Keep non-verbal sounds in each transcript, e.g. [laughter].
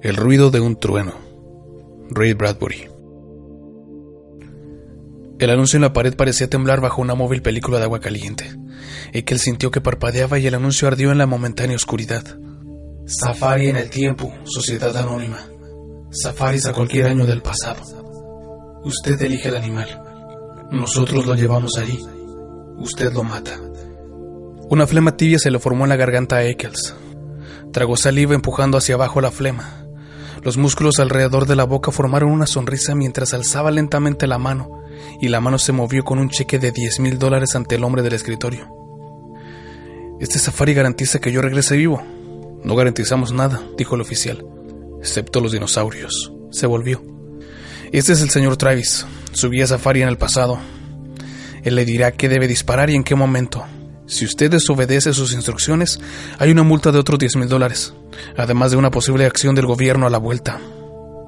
El ruido de un trueno. Ray Bradbury. El anuncio en la pared parecía temblar bajo una móvil película de agua caliente. Ekel sintió que parpadeaba y el anuncio ardió en la momentánea oscuridad. Safari en el tiempo, sociedad anónima. Safaris a cualquier año del pasado. Usted elige el animal. Nosotros lo llevamos allí. Usted lo mata. Una flema tibia se le formó en la garganta a Eccles. Tragó saliva empujando hacia abajo la flema. Los músculos alrededor de la boca formaron una sonrisa mientras alzaba lentamente la mano, y la mano se movió con un cheque de 10 mil dólares ante el hombre del escritorio. Este safari garantiza que yo regrese vivo. No garantizamos nada, dijo el oficial, excepto los dinosaurios. Se volvió. Este es el señor Travis, su guía safari en el pasado. Él le dirá qué debe disparar y en qué momento. Si usted desobedece sus instrucciones, hay una multa de otros 10 mil dólares, además de una posible acción del gobierno a la vuelta.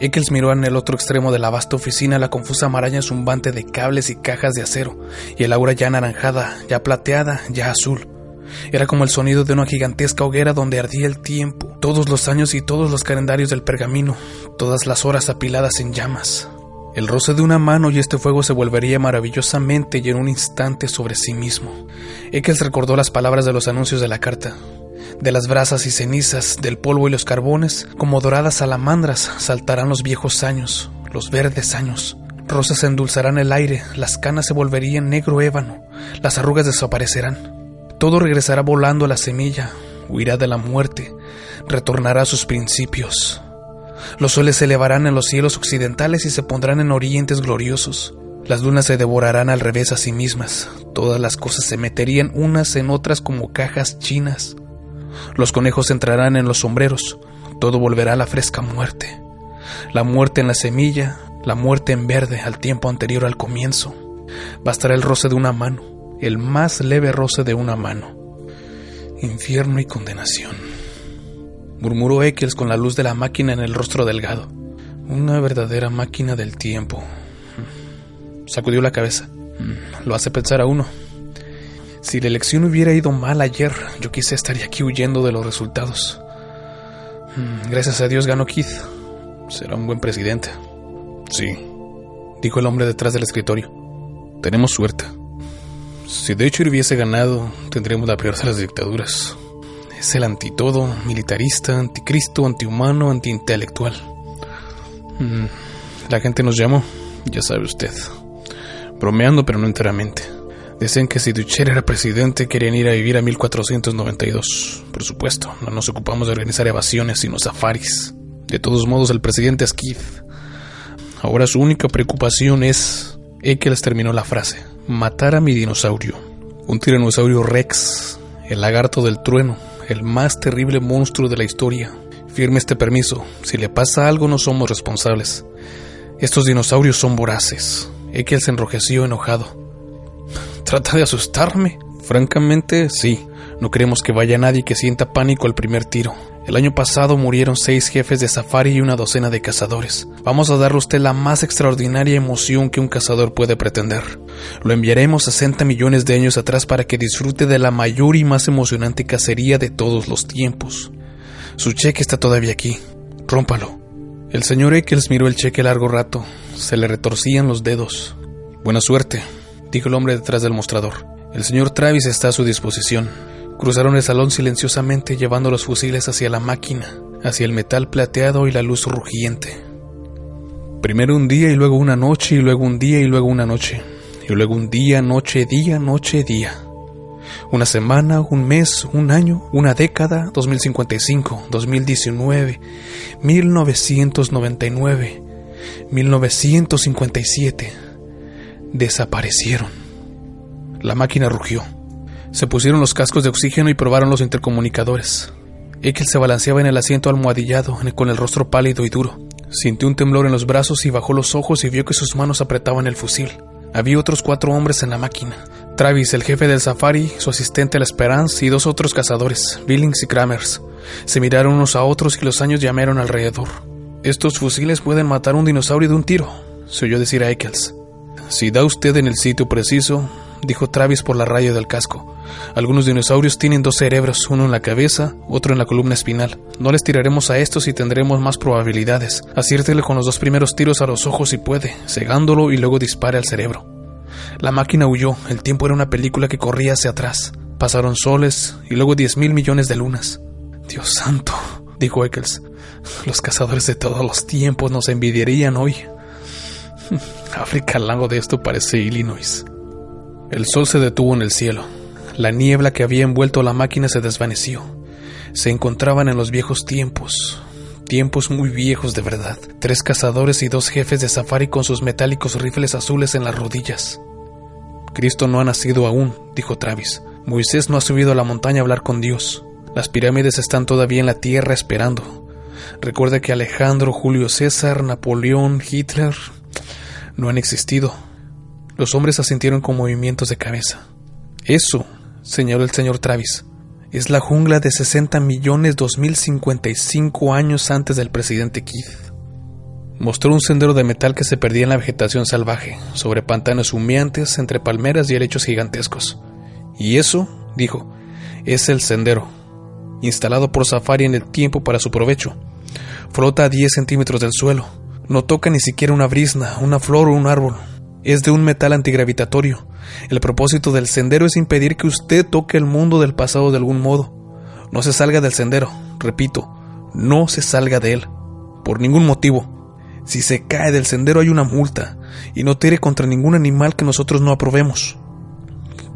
Eccles miró en el otro extremo de la vasta oficina la confusa maraña zumbante de cables y cajas de acero, y el aura ya anaranjada, ya plateada, ya azul. Era como el sonido de una gigantesca hoguera donde ardía el tiempo, todos los años y todos los calendarios del pergamino, todas las horas apiladas en llamas. El roce de una mano y este fuego se volvería maravillosamente y en un instante sobre sí mismo. Eccles recordó las palabras de los anuncios de la carta. De las brasas y cenizas, del polvo y los carbones, como doradas salamandras, saltarán los viejos años, los verdes años. Rosas endulzarán el aire, las canas se volverían negro ébano, las arrugas desaparecerán. Todo regresará volando a la semilla, huirá de la muerte, retornará a sus principios. Los soles se elevarán en los cielos occidentales y se pondrán en orientes gloriosos. Las lunas se devorarán al revés a sí mismas. Todas las cosas se meterían unas en otras como cajas chinas. Los conejos entrarán en los sombreros. Todo volverá a la fresca muerte. La muerte en la semilla, la muerte en verde al tiempo anterior al comienzo. Bastará el roce de una mano, el más leve roce de una mano. Infierno y condenación murmuró Eccles con la luz de la máquina en el rostro delgado. Una verdadera máquina del tiempo. Sacudió la cabeza. Lo hace pensar a uno. Si la elección hubiera ido mal ayer, yo quizá estaría aquí huyendo de los resultados. Gracias a Dios ganó Keith. Será un buen presidente. Sí, dijo el hombre detrás del escritorio. Tenemos suerte. Si de hecho hubiese ganado, tendríamos la peor de las dictaduras. Es el antitodo, militarista, anticristo, antihumano, antiintelectual. Mm, la gente nos llamó, ya sabe usted. Bromeando, pero no enteramente. Decían que si Ducher era presidente, querían ir a vivir a 1492. Por supuesto, no nos ocupamos de organizar evasiones, sino safaris. De todos modos, el presidente es Keith. Ahora su única preocupación es. les terminó la frase: matar a mi dinosaurio. Un tiranosaurio rex, el lagarto del trueno, el más terrible monstruo de la historia. Firme este permiso. Si le pasa algo no somos responsables. Estos dinosaurios son voraces. Ekel se enrojeció enojado. ¿Trata de asustarme? Francamente, sí. No queremos que vaya nadie que sienta pánico al primer tiro. El año pasado murieron seis jefes de safari y una docena de cazadores. Vamos a darle a usted la más extraordinaria emoción que un cazador puede pretender. Lo enviaremos 60 millones de años atrás para que disfrute de la mayor y más emocionante cacería de todos los tiempos. Su cheque está todavía aquí. Rómpalo. El señor Eccles miró el cheque largo rato. Se le retorcían los dedos. Buena suerte, dijo el hombre detrás del mostrador. El señor Travis está a su disposición. Cruzaron el salón silenciosamente llevando los fusiles hacia la máquina, hacia el metal plateado y la luz rugiente. Primero un día y luego una noche y luego un día y luego una noche. Y luego un día, noche, día, noche, día. Una semana, un mes, un año, una década, 2055, 2019, 1999, 1957. Desaparecieron. La máquina rugió. Se pusieron los cascos de oxígeno y probaron los intercomunicadores. Ekel se balanceaba en el asiento almohadillado, con el rostro pálido y duro. Sintió un temblor en los brazos y bajó los ojos y vio que sus manos apretaban el fusil. Había otros cuatro hombres en la máquina. Travis, el jefe del safari, su asistente La Esperanza y dos otros cazadores, Billings y Kramers. Se miraron unos a otros y los años llamaron alrededor. Estos fusiles pueden matar a un dinosaurio de un tiro, se oyó decir a Eccles. Si da usted en el sitio preciso, dijo Travis por la raya del casco. Algunos dinosaurios tienen dos cerebros, uno en la cabeza, otro en la columna espinal. No les tiraremos a estos y tendremos más probabilidades. Aciértele con los dos primeros tiros a los ojos si puede, cegándolo y luego dispare al cerebro. La máquina huyó, el tiempo era una película que corría hacia atrás. Pasaron soles y luego diez mil millones de lunas. Dios santo, dijo Eccles. Los cazadores de todos los tiempos nos envidiarían hoy. [laughs] África al lado de esto parece Illinois. El sol se detuvo en el cielo. La niebla que había envuelto la máquina se desvaneció. Se encontraban en los viejos tiempos, tiempos muy viejos de verdad. Tres cazadores y dos jefes de safari con sus metálicos rifles azules en las rodillas. Cristo no ha nacido aún, dijo Travis. Moisés no ha subido a la montaña a hablar con Dios. Las pirámides están todavía en la tierra esperando. Recuerda que Alejandro, Julio César, Napoleón, Hitler no han existido. Los hombres asintieron con movimientos de cabeza. Eso, señaló el señor Travis, es la jungla de 60 millones 2055 años antes del presidente Keith. Mostró un sendero de metal que se perdía en la vegetación salvaje, sobre pantanos humeantes, entre palmeras y helechos gigantescos. Y eso, dijo, es el sendero, instalado por Safari en el tiempo para su provecho. Flota a 10 centímetros del suelo. No toca ni siquiera una brisna, una flor o un árbol. Es de un metal antigravitatorio. El propósito del sendero es impedir que usted toque el mundo del pasado de algún modo. No se salga del sendero, repito, no se salga de él. Por ningún motivo. Si se cae del sendero hay una multa, y no tire contra ningún animal que nosotros no aprobemos.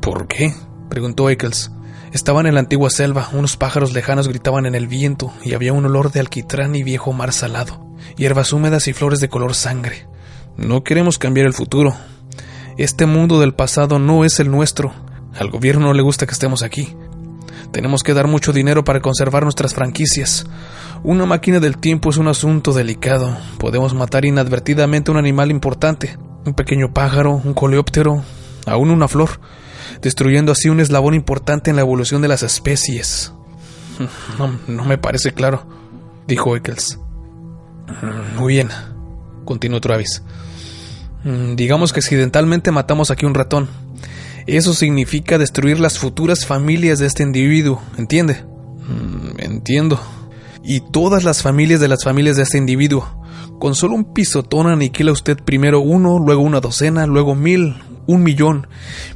¿Por qué? preguntó Eccles. Estaban en la antigua selva, unos pájaros lejanos gritaban en el viento y había un olor de alquitrán y viejo mar salado, hierbas húmedas y flores de color sangre. No queremos cambiar el futuro. Este mundo del pasado no es el nuestro. Al gobierno no le gusta que estemos aquí. Tenemos que dar mucho dinero para conservar nuestras franquicias. Una máquina del tiempo es un asunto delicado. Podemos matar inadvertidamente un animal importante, un pequeño pájaro, un coleóptero, aún una flor destruyendo así un eslabón importante en la evolución de las especies. [laughs] No, no me parece claro, dijo Eccles. Muy bien, continuó Travis. Mm, digamos que accidentalmente matamos aquí un ratón. Eso significa destruir las futuras familias de este individuo, ¿entiende? Mm, entiendo. Y todas las familias de las familias de este individuo. Con solo un pisotón aniquila usted primero uno, luego una docena, luego mil, un millón,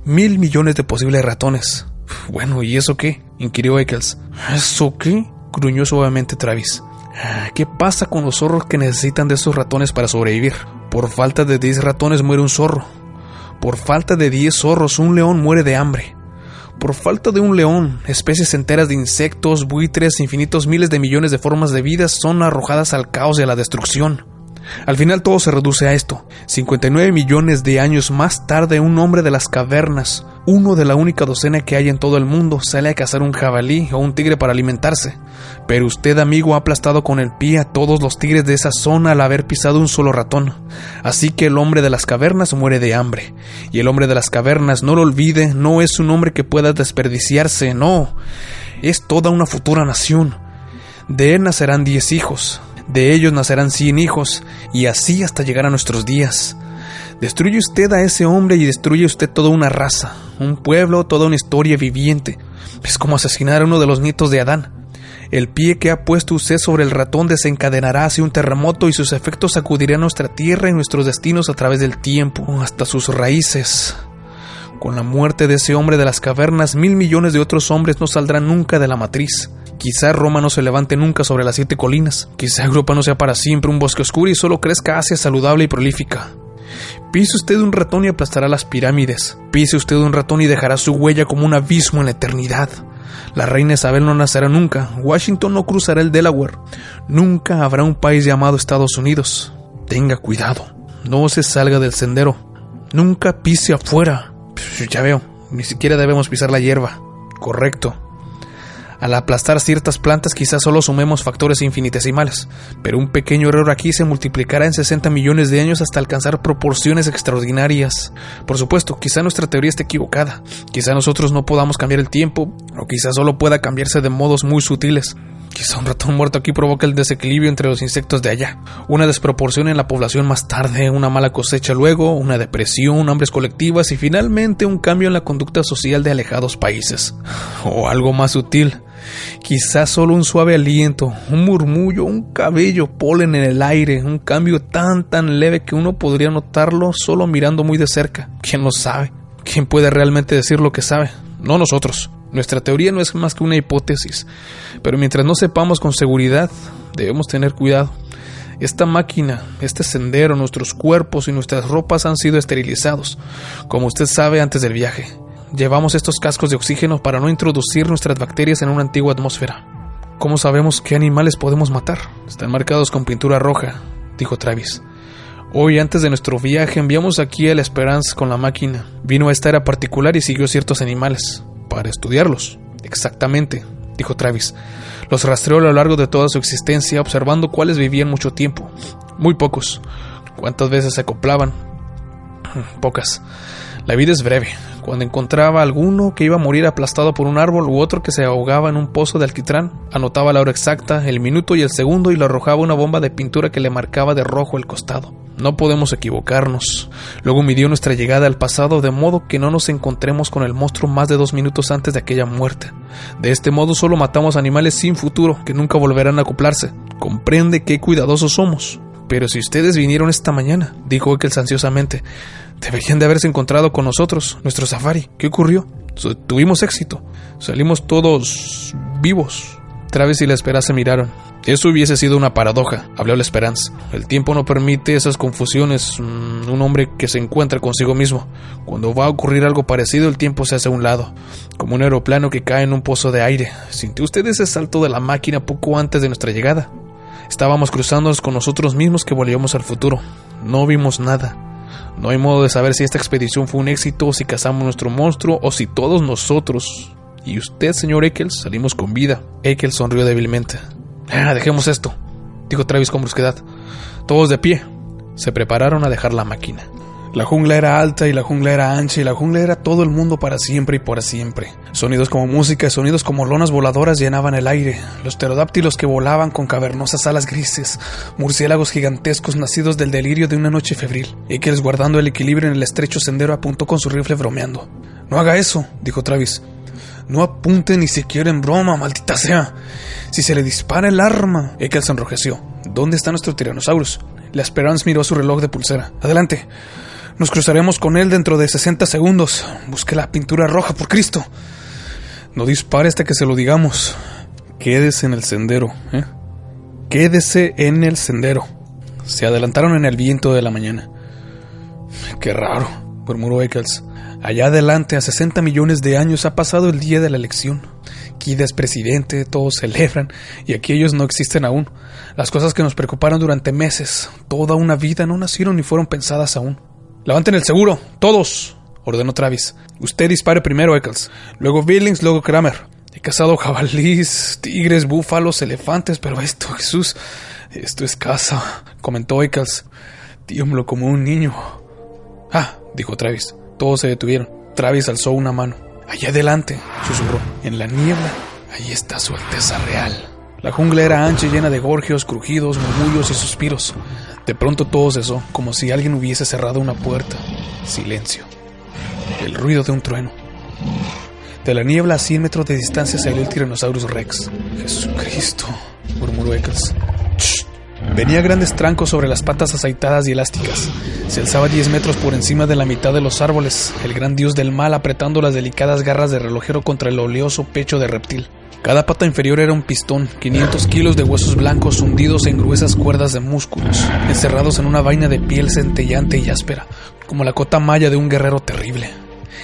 mil millones de posibles ratones. Bueno, ¿y eso qué? inquirió Eccles. ¿Eso qué? gruñó suavemente Travis. ¿Qué pasa con los zorros que necesitan de esos ratones para sobrevivir? Por falta de 10 ratones muere un zorro. Por falta de 10 zorros un león muere de hambre. Por falta de un león, especies enteras de insectos, buitres, infinitos miles de millones de formas de vida son arrojadas al caos y a la destrucción. Al final todo se reduce a esto. 59 millones de años más tarde un hombre de las cavernas, uno de la única docena que hay en todo el mundo, sale a cazar un jabalí o un tigre para alimentarse. Pero usted, amigo, ha aplastado con el pie a todos los tigres de esa zona al haber pisado un solo ratón. Así que el hombre de las cavernas muere de hambre. Y el hombre de las cavernas, no lo olvide, no es un hombre que pueda desperdiciarse, no. Es toda una futura nación. De él nacerán diez hijos, de ellos nacerán cien hijos, y así hasta llegar a nuestros días. Destruye usted a ese hombre y destruye usted toda una raza, un pueblo, toda una historia viviente. Es como asesinar a uno de los nietos de Adán. El pie que ha puesto usted sobre el ratón desencadenará así un terremoto y sus efectos sacudirán nuestra tierra y nuestros destinos a través del tiempo, hasta sus raíces. Con la muerte de ese hombre de las cavernas, mil millones de otros hombres no saldrán nunca de la matriz. Quizá Roma no se levante nunca sobre las siete colinas. Quizá Europa no sea para siempre un bosque oscuro y solo crezca Asia saludable y prolífica. Pise usted un ratón y aplastará las pirámides. Pise usted un ratón y dejará su huella como un abismo en la eternidad. La reina Isabel no nacerá nunca. Washington no cruzará el Delaware. Nunca habrá un país llamado Estados Unidos. Tenga cuidado. No se salga del sendero. Nunca pise afuera. Ya veo, ni siquiera debemos pisar la hierba. Correcto. Al aplastar ciertas plantas quizás solo sumemos factores infinitesimales, pero un pequeño error aquí se multiplicará en 60 millones de años hasta alcanzar proporciones extraordinarias. Por supuesto, quizá nuestra teoría esté equivocada, quizá nosotros no podamos cambiar el tiempo, o quizá solo pueda cambiarse de modos muy sutiles. Quizá un ratón muerto aquí provoca el desequilibrio entre los insectos de allá, una desproporción en la población más tarde, una mala cosecha luego, una depresión, hambres colectivas y finalmente un cambio en la conducta social de alejados países. O algo más sutil, quizás solo un suave aliento, un murmullo, un cabello, polen en el aire, un cambio tan tan leve que uno podría notarlo solo mirando muy de cerca. ¿Quién lo sabe? ¿Quién puede realmente decir lo que sabe? No nosotros. Nuestra teoría no es más que una hipótesis, pero mientras no sepamos con seguridad, debemos tener cuidado. Esta máquina, este sendero, nuestros cuerpos y nuestras ropas han sido esterilizados, como usted sabe antes del viaje. Llevamos estos cascos de oxígeno para no introducir nuestras bacterias en una antigua atmósfera. ¿Cómo sabemos qué animales podemos matar? Están marcados con pintura roja, dijo Travis. Hoy, antes de nuestro viaje, enviamos aquí a la Esperanza con la máquina. Vino a esta era particular y siguió ciertos animales para estudiarlos. Exactamente, dijo Travis. Los rastreó a lo largo de toda su existencia, observando cuáles vivían mucho tiempo. Muy pocos. ¿Cuántas veces se acoplaban? [clears throat] Pocas. La vida es breve. Cuando encontraba alguno que iba a morir aplastado por un árbol u otro que se ahogaba en un pozo de alquitrán, anotaba la hora exacta, el minuto y el segundo y lo arrojaba una bomba de pintura que le marcaba de rojo el costado. No podemos equivocarnos. Luego midió nuestra llegada al pasado de modo que no nos encontremos con el monstruo más de dos minutos antes de aquella muerte. De este modo solo matamos animales sin futuro que nunca volverán a acoplarse. Comprende qué cuidadosos somos. Pero si ustedes vinieron esta mañana, dijo Eccles ansiosamente, deberían de haberse encontrado con nosotros, nuestro safari. ¿Qué ocurrió? Tuvimos éxito. Salimos todos vivos. Travis y la Esperanza se miraron. Eso hubiese sido una paradoja, habló la Esperanza. El tiempo no permite esas confusiones. Mm, un hombre que se encuentra consigo mismo. Cuando va a ocurrir algo parecido, el tiempo se hace a un lado, como un aeroplano que cae en un pozo de aire. ¿Sintió usted ese salto de la máquina poco antes de nuestra llegada? Estábamos cruzándonos con nosotros mismos que volvíamos al futuro. No vimos nada. No hay modo de saber si esta expedición fue un éxito, si cazamos nuestro monstruo o si todos nosotros y usted, señor Eccles, salimos con vida. Eccles sonrió débilmente. Ah, dejemos esto, dijo Travis con brusquedad. Todos de pie. Se prepararon a dejar la máquina. La jungla era alta y la jungla era ancha y la jungla era todo el mundo para siempre y por siempre. Sonidos como música y sonidos como lonas voladoras llenaban el aire. Los pterodáctilos que volaban con cavernosas alas grises, murciélagos gigantescos nacidos del delirio de una noche febril. Eccles, guardando el equilibrio en el estrecho sendero, apuntó con su rifle bromeando. No haga eso, dijo Travis. No apunte ni siquiera en broma, maldita sea. Si se le dispara el arma. Ekel se enrojeció. ¿Dónde está nuestro Tyrannosaurus? La Esperanza miró su reloj de pulsera. Adelante. Nos cruzaremos con él dentro de 60 segundos. Busque la pintura roja, por Cristo. No dispare hasta que se lo digamos. Quédese en el sendero, ¿eh? Quédese en el sendero. Se adelantaron en el viento de la mañana. Qué raro, murmuró Eccles. Allá adelante, a 60 millones de años, ha pasado el día de la elección. Kida es presidente, todos celebran, y aquí ellos no existen aún. Las cosas que nos preocuparon durante meses, toda una vida, no nacieron ni fueron pensadas aún. Levanten el seguro, todos, ordenó Travis. Usted dispare primero, Eccles, luego Billings, luego Kramer. He cazado jabalíes, tigres, búfalos, elefantes, pero esto, Jesús, esto es caza, comentó Eccles. Tiemblo como un niño. Ah, dijo Travis. Todos se detuvieron. Travis alzó una mano. Allá adelante, susurró. En la niebla, ahí está su Alteza Real. La jungla era ancha y llena de gorgios, crujidos, murmullos y suspiros. De pronto todo cesó, como si alguien hubiese cerrado una puerta. Silencio. El ruido de un trueno. De la niebla a 100 metros de distancia salió el Tyrannosaurus Rex. Jesucristo, murmuró Eccles. Venía grandes trancos sobre las patas aceitadas y elásticas. Se alzaba 10 metros por encima de la mitad de los árboles, el gran dios del mal apretando las delicadas garras de relojero contra el oleoso pecho de reptil. Cada pata inferior era un pistón, 500 kilos de huesos blancos hundidos en gruesas cuerdas de músculos, encerrados en una vaina de piel centellante y áspera, como la cota maya de un guerrero terrible.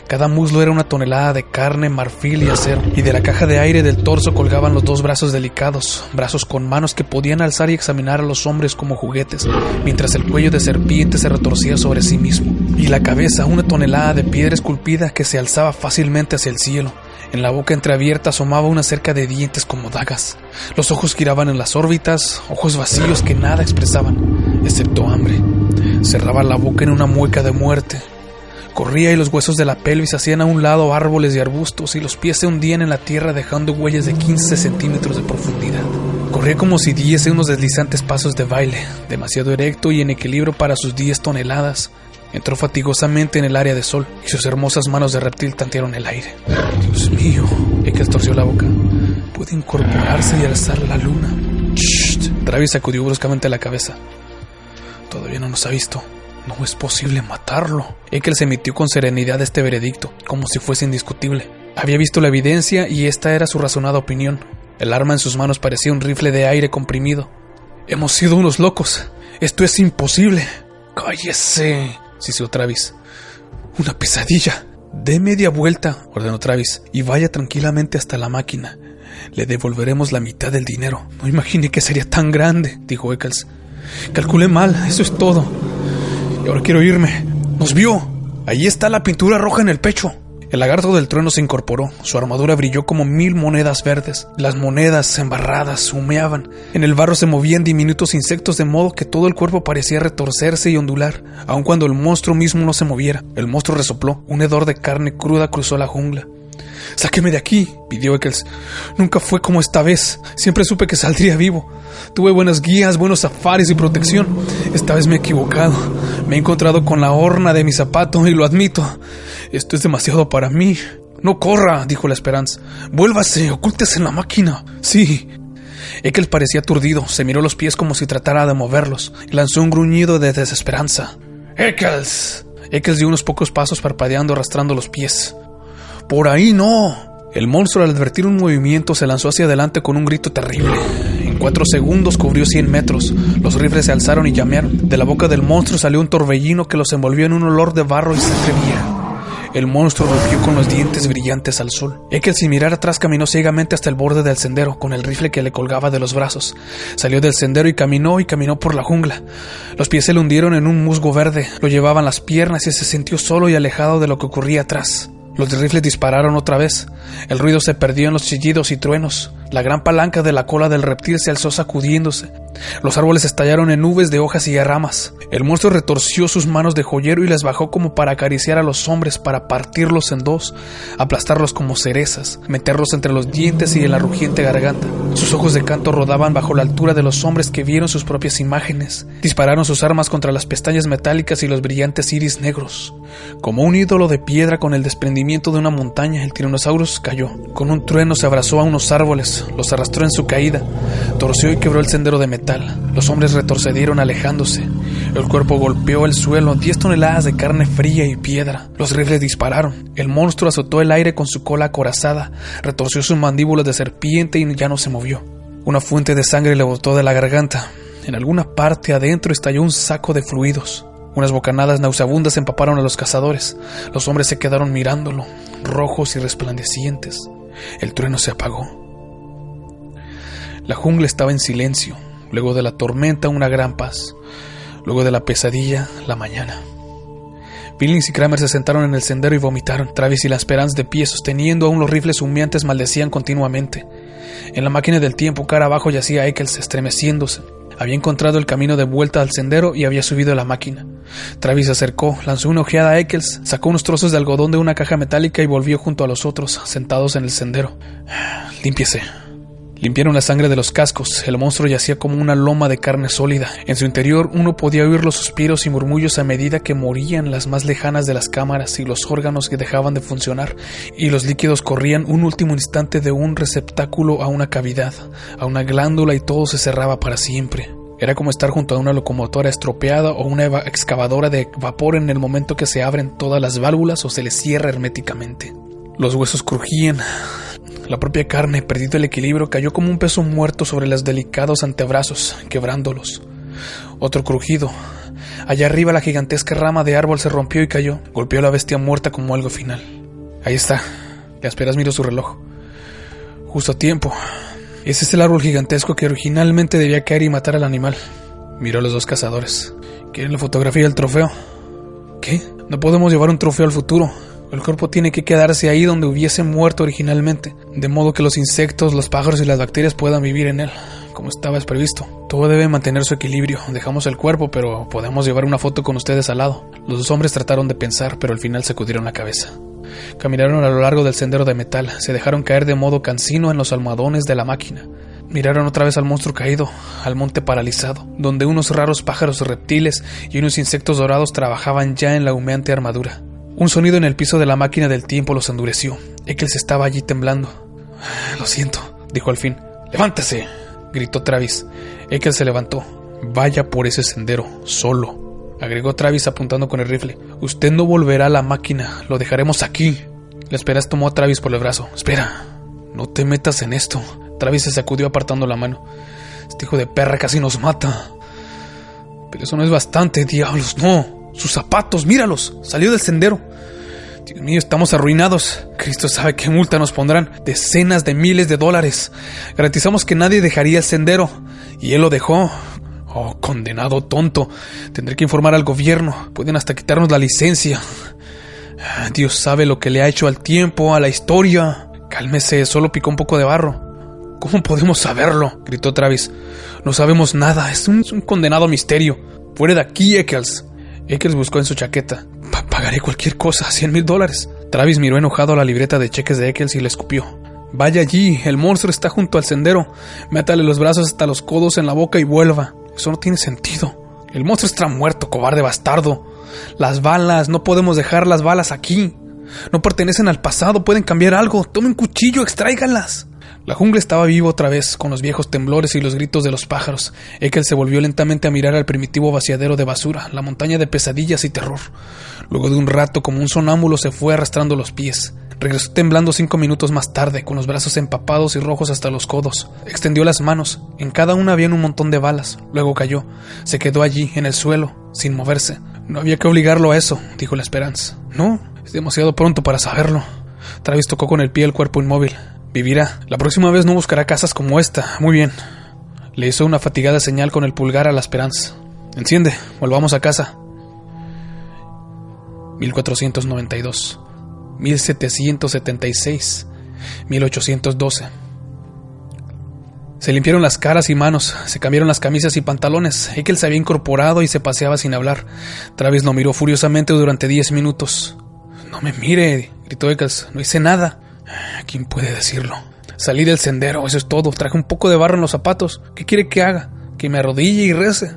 Cada muslo era una tonelada de carne, marfil y acero, y de la caja de aire del torso colgaban los dos brazos delicados, brazos con manos que podían alzar y examinar a los hombres como juguetes, mientras el cuello de serpiente se retorcía sobre sí mismo, y la cabeza una tonelada de piedra esculpida que se alzaba fácilmente hacia el cielo. En la boca entreabierta asomaba una cerca de dientes como dagas. Los ojos giraban en las órbitas, ojos vacíos que nada expresaban, excepto hambre. Cerraba la boca en una mueca de muerte, Corría y los huesos de la pelvis hacían a un lado árboles y arbustos y los pies se hundían en la tierra dejando huellas de 15 centímetros de profundidad. Corría como si diese unos deslizantes pasos de baile, demasiado erecto y en equilibrio para sus 10 toneladas. Entró fatigosamente en el área de sol y sus hermosas manos de reptil tantearon el aire. Dios mío, Ekel torció la boca. Puede incorporarse y alzar la luna. Shh. Travis sacudió bruscamente la cabeza. Todavía no nos ha visto. No es posible matarlo. Ekel se emitió con serenidad este veredicto, como si fuese indiscutible. Había visto la evidencia y esta era su razonada opinión. El arma en sus manos parecía un rifle de aire comprimido. Hemos sido unos locos. Esto es imposible. Cállese, siseó Travis. Una pesadilla. Dé media vuelta, ordenó Travis, y vaya tranquilamente hasta la máquina. Le devolveremos la mitad del dinero. No imaginé que sería tan grande, dijo Eccles. Calculé mal, eso es todo. Y ahora quiero irme. Nos vio. Ahí está la pintura roja en el pecho. El lagarto del trueno se incorporó, su armadura brilló como mil monedas verdes. Las monedas embarradas humeaban. En el barro se movían diminutos insectos de modo que todo el cuerpo parecía retorcerse y ondular, aun cuando el monstruo mismo no se moviera. El monstruo resopló, un hedor de carne cruda cruzó la jungla. Sáqueme de aquí, pidió Eccles. Nunca fue como esta vez. Siempre supe que saldría vivo. Tuve buenas guías, buenos safaris y protección. Esta vez me he equivocado. Me he encontrado con la horna de mi zapato y lo admito. Esto es demasiado para mí. No corra, dijo la esperanza. Vuélvase, ocúltese en la máquina. Sí. Eccles parecía aturdido, se miró los pies como si tratara de moverlos, y lanzó un gruñido de desesperanza. Eccles. Eccles dio unos pocos pasos parpadeando, arrastrando los pies. Por ahí no. El monstruo al advertir un movimiento se lanzó hacia adelante con un grito terrible. En cuatro segundos cubrió 100 metros. Los rifles se alzaron y llamearon. De la boca del monstruo salió un torbellino que los envolvió en un olor de barro y sangre vieja. El monstruo rugió con los dientes brillantes al sol. Ekel sin mirar atrás caminó ciegamente hasta el borde del sendero, con el rifle que le colgaba de los brazos. Salió del sendero y caminó y caminó por la jungla. Los pies se le hundieron en un musgo verde, lo llevaban las piernas y se sintió solo y alejado de lo que ocurría atrás. Los rifles dispararon otra vez. El ruido se perdió en los chillidos y truenos. La gran palanca de la cola del reptil se alzó sacudiéndose. Los árboles estallaron en nubes de hojas y ramas. El monstruo retorció sus manos de joyero y las bajó como para acariciar a los hombres, para partirlos en dos, aplastarlos como cerezas, meterlos entre los dientes y en la rugiente garganta. Sus ojos de canto rodaban bajo la altura de los hombres que vieron sus propias imágenes. Dispararon sus armas contra las pestañas metálicas y los brillantes iris negros. Como un ídolo de piedra con el desprendimiento de una montaña, el tiranosaurus cayó. Con un trueno se abrazó a unos árboles, los arrastró en su caída, torció y quebró el sendero de metal. Los hombres retrocedieron alejándose. El cuerpo golpeó el suelo, 10 toneladas de carne fría y piedra. Los rifles dispararon. El monstruo azotó el aire con su cola acorazada, retorció sus mandíbulas de serpiente y ya no se movió. Una fuente de sangre le botó de la garganta. En alguna parte adentro estalló un saco de fluidos. Unas bocanadas nauseabundas empaparon a los cazadores. Los hombres se quedaron mirándolo, rojos y resplandecientes. El trueno se apagó. La jungla estaba en silencio. Luego de la tormenta, una gran paz. Luego de la pesadilla, la mañana. Billings y Kramer se sentaron en el sendero y vomitaron. Travis y la Esperanza de pie, sosteniendo aún los rifles humeantes, maldecían continuamente. En la máquina del tiempo, cara abajo, yacía Eccles, estremeciéndose. Había encontrado el camino de vuelta al sendero y había subido a la máquina. Travis se acercó, lanzó una ojeada a Eccles, sacó unos trozos de algodón de una caja metálica y volvió junto a los otros, sentados en el sendero. Límpiese. Limpiaron la sangre de los cascos. El monstruo yacía como una loma de carne sólida. En su interior uno podía oír los suspiros y murmullos a medida que morían las más lejanas de las cámaras y los órganos que dejaban de funcionar, y los líquidos corrían un último instante de un receptáculo a una cavidad, a una glándula y todo se cerraba para siempre. Era como estar junto a una locomotora estropeada o una excavadora de vapor en el momento que se abren todas las válvulas o se les cierra herméticamente. Los huesos crujían, la propia carne, perdido el equilibrio, cayó como un peso muerto sobre los delicados antebrazos, quebrándolos. Otro crujido. Allá arriba la gigantesca rama de árbol se rompió y cayó. Golpeó a la bestia muerta como algo final. Ahí está. esperas miró su reloj. Justo a tiempo. Ese es el árbol gigantesco que originalmente debía caer y matar al animal. Miró a los dos cazadores. ¿Quieren la fotografía del trofeo? ¿Qué? No podemos llevar un trofeo al futuro. El cuerpo tiene que quedarse ahí donde hubiese muerto originalmente, de modo que los insectos, los pájaros y las bacterias puedan vivir en él, como estaba previsto. Todo debe mantener su equilibrio. Dejamos el cuerpo, pero podemos llevar una foto con ustedes al lado. Los dos hombres trataron de pensar, pero al final sacudieron la cabeza. Caminaron a lo largo del sendero de metal, se dejaron caer de modo cansino en los almohadones de la máquina. Miraron otra vez al monstruo caído, al monte paralizado, donde unos raros pájaros reptiles y unos insectos dorados trabajaban ya en la humeante armadura. Un sonido en el piso de la máquina del tiempo los endureció. Eccles estaba allí temblando. Lo siento, dijo al fin. ¡Levántese! gritó Travis. Eccles se levantó. Vaya por ese sendero, solo, agregó Travis apuntando con el rifle. Usted no volverá a la máquina, lo dejaremos aquí. La esperas tomó a Travis por el brazo. Espera, no te metas en esto. Travis se sacudió apartando la mano. Este hijo de perra casi nos mata. Pero eso no es bastante, diablos, no. Sus zapatos, míralos. Salió del sendero. Dios mío, estamos arruinados. Cristo sabe qué multa nos pondrán. Decenas de miles de dólares. Garantizamos que nadie dejaría el sendero. Y él lo dejó. Oh, condenado tonto. Tendré que informar al gobierno. Pueden hasta quitarnos la licencia. Dios sabe lo que le ha hecho al tiempo, a la historia. Cálmese, solo picó un poco de barro. ¿Cómo podemos saberlo? gritó Travis. No sabemos nada, es un, condenado misterio. Fuera de aquí, Eccles. Eccles buscó en su chaqueta. pagaré cualquier cosa, cien mil dólares. Travis miró enojado a la libreta de cheques de Eccles y le escupió. Vaya allí, el monstruo está junto al sendero. Métale los brazos hasta los codos en la boca y vuelva. Eso no tiene sentido. El monstruo está muerto, cobarde bastardo. Las balas, no podemos dejar las balas aquí. No pertenecen al pasado, pueden cambiar algo. Tome un cuchillo, extráiganlas. La jungla estaba viva otra vez, con los viejos temblores y los gritos de los pájaros. Ekel se volvió lentamente a mirar al primitivo vaciadero de basura, la montaña de pesadillas y terror. Luego de un rato, como un sonámbulo, se fue arrastrando los pies. Regresó temblando cinco minutos más tarde, con los brazos empapados y rojos hasta los codos. Extendió las manos. En cada una había un montón de balas. Luego cayó. Se quedó allí, en el suelo, sin moverse. No había que obligarlo a eso, dijo la esperanza. No, es demasiado pronto para saberlo. Travis tocó con el pie el cuerpo inmóvil. Vivirá. La próxima vez no buscará casas como esta. Muy bien. Le hizo una fatigada señal con el pulgar a la esperanza. Enciende, volvamos a casa. 1492, 1776, 1812. Se limpiaron las caras y manos, se cambiaron las camisas y pantalones. Ekel se había incorporado y se paseaba sin hablar. Travis lo miró furiosamente durante diez minutos. No me mire, gritó Eccles. No hice nada. ¿Quién puede decirlo? Salí del sendero, eso es todo. Traje un poco de barro en los zapatos. ¿Qué quiere que haga? Que me arrodille y rece.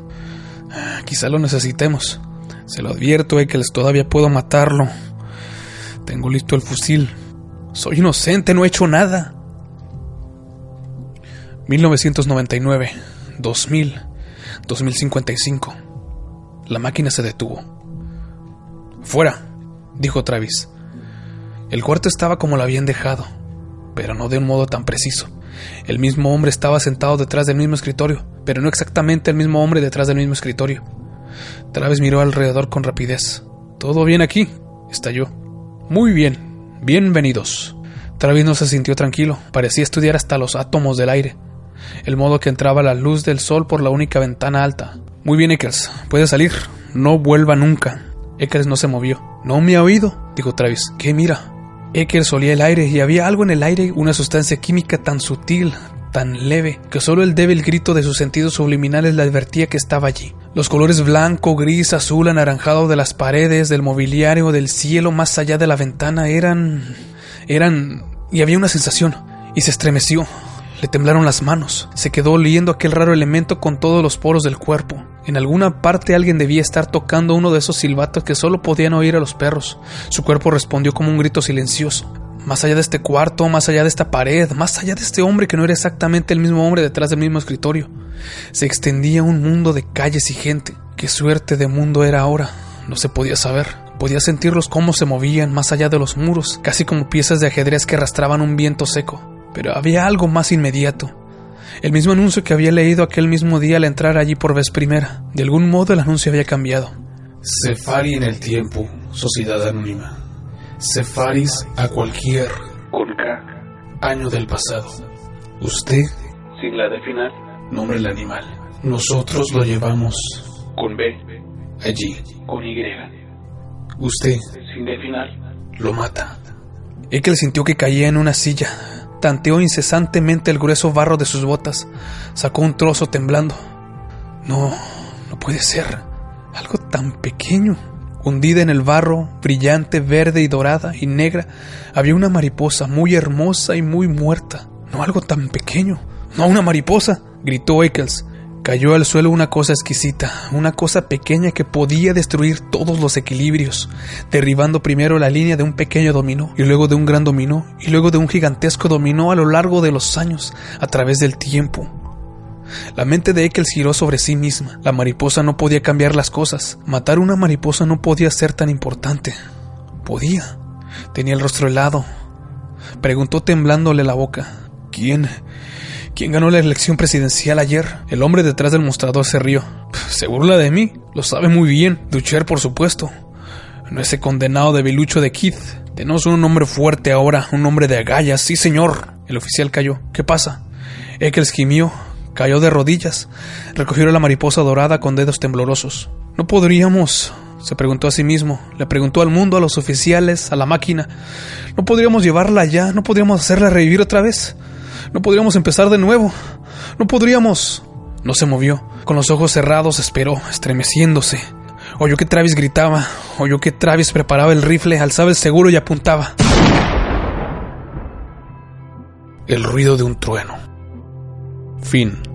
Quizá lo necesitemos. Se lo advierto, Eccles, todavía puedo matarlo. Tengo listo el fusil. Soy inocente, no he hecho nada. 1999, 2000, 2055. La máquina se detuvo. Fuera, dijo Travis. El cuarto estaba como lo habían dejado, pero no de un modo tan preciso. El mismo hombre estaba sentado detrás del mismo escritorio, pero no exactamente el mismo hombre detrás del mismo escritorio. Travis miró alrededor con rapidez. ¿Todo bien aquí? estalló. Muy bien. Bienvenidos. Travis no se sintió tranquilo, parecía estudiar hasta los átomos del aire, el modo que entraba la luz del sol por la única ventana alta. Muy bien, Eccles, puede salir. No vuelva nunca. Eccles no se movió. No me ha oído, dijo Travis. ¿Qué mira? Eccles olía el aire y había algo en el aire, una sustancia química tan sutil, tan leve, que solo el débil grito de sus sentidos subliminales le advertía que estaba allí. Los colores blanco, gris, azul, anaranjado de las paredes, del mobiliario, del cielo más allá de la ventana eran... eran... y había una sensación, y se estremeció. Le temblaron las manos. Se quedó oliendo aquel raro elemento con todos los poros del cuerpo. En alguna parte alguien debía estar tocando uno de esos silbatos que solo podían oír a los perros. Su cuerpo respondió como un grito silencioso. Más allá de este cuarto, más allá de esta pared, más allá de este hombre que no era exactamente el mismo hombre detrás del mismo escritorio, se extendía un mundo de calles y gente. ¿Qué suerte de mundo era ahora? No se podía saber. Podía sentirlos cómo se movían más allá de los muros, casi como piezas de ajedrez que arrastraban un viento seco. Pero había algo más inmediato. El mismo anuncio que había leído aquel mismo día al entrar allí por vez primera. De algún modo el anuncio había cambiado. Sefari en el tiempo, sociedad anónima. Sefaris a cualquier con año del pasado. Usted, sin la de final, nombre el animal. Nosotros lo llevamos con B, allí, con Y. Usted, sin de final, lo mata. Ekel sintió que caía en una silla, Tanteó incesantemente el grueso barro de sus botas. Sacó un trozo temblando. No, no puede ser. Algo tan pequeño. Hundida en el barro, brillante, verde y dorada y negra, había una mariposa muy hermosa y muy muerta. No algo tan pequeño, No, una mariposa, gritó Eccles. Cayó al suelo una cosa exquisita, una cosa pequeña que podía destruir todos los equilibrios, derribando primero la línea de un pequeño dominó, y luego de un gran dominó, y luego de un gigantesco dominó a lo largo de los años, a través del tiempo. La mente de Eccles giró sobre sí misma. La mariposa no podía cambiar las cosas. Matar una mariposa no podía ser tan importante. Podía. Tenía el rostro helado. Preguntó temblándole la boca. ¿Quién? ¿Quién ganó la elección presidencial ayer? El hombre detrás del mostrador se rió. ¿Se burla de mí? Lo sabe muy bien. Ducher, por supuesto. No ese condenado de debilucho de Keith. Tenemos un hombre fuerte ahora, un hombre de agallas. Sí, señor. El oficial cayó. ¿Qué pasa? Eccles gimió. Cayó de rodillas. Recogió la mariposa dorada con dedos temblorosos. No podríamos. Se preguntó a sí mismo, le preguntó al mundo, a los oficiales, a la máquina. ¿No podríamos llevarla allá? ¿No podríamos hacerla revivir otra vez? No podríamos empezar de nuevo. No podríamos. No se movió. Con los ojos cerrados esperó, estremeciéndose. Oyó que Travis gritaba. Oyó que Travis preparaba el rifle, alzaba el seguro y apuntaba. El ruido de un trueno. Fin.